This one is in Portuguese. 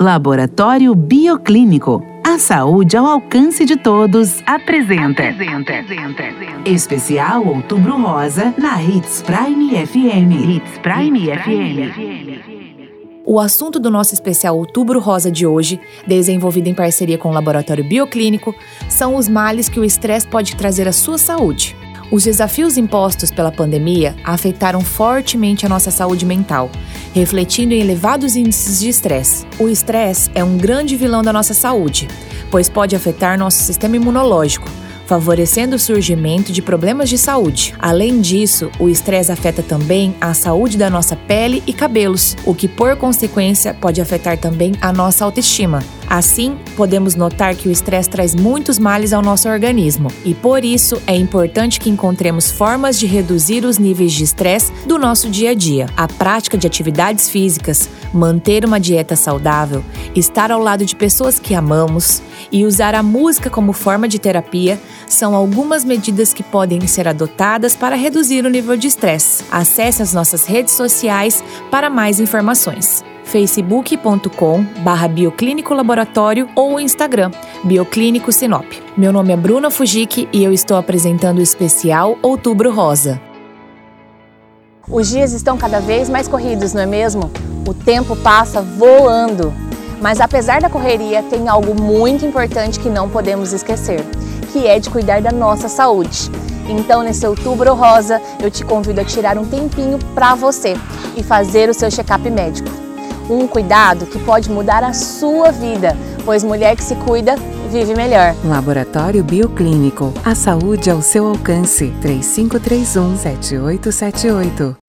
Laboratório Bioclínico. A saúde ao alcance de todos apresenta. apresenta. Especial Outubro Rosa na Hits Prime FM. Hits Prime, Hits Prime FM. FM. O assunto do nosso especial Outubro Rosa de hoje, desenvolvido em parceria com o Laboratório Bioclínico, são os males que o estresse pode trazer à sua saúde. Os desafios impostos pela pandemia afetaram fortemente a nossa saúde mental, refletindo em elevados índices de estresse. O estresse é um grande vilão da nossa saúde, pois pode afetar nosso sistema imunológico, favorecendo o surgimento de problemas de saúde. Além disso, o estresse afeta também a saúde da nossa pele e cabelos, o que por consequência pode afetar também a nossa autoestima. Assim, podemos notar que o estresse traz muitos males ao nosso organismo e por isso é importante que encontremos formas de reduzir os níveis de estresse do nosso dia a dia. A prática de atividades físicas, manter uma dieta saudável, estar ao lado de pessoas que amamos e usar a música como forma de terapia são algumas medidas que podem ser adotadas para reduzir o nível de estresse. Acesse as nossas redes sociais para mais informações facebook.com barra Bioclínico Laboratório ou Instagram, Bioclínico Sinop. Meu nome é Bruna Fujiki e eu estou apresentando o especial Outubro Rosa. Os dias estão cada vez mais corridos, não é mesmo? O tempo passa voando. Mas apesar da correria, tem algo muito importante que não podemos esquecer, que é de cuidar da nossa saúde. Então, nesse outubro rosa, eu te convido a tirar um tempinho para você e fazer o seu check-up médico. Um cuidado que pode mudar a sua vida, pois mulher que se cuida vive melhor. Laboratório Bioclínico. A saúde ao seu alcance. 3531 7878.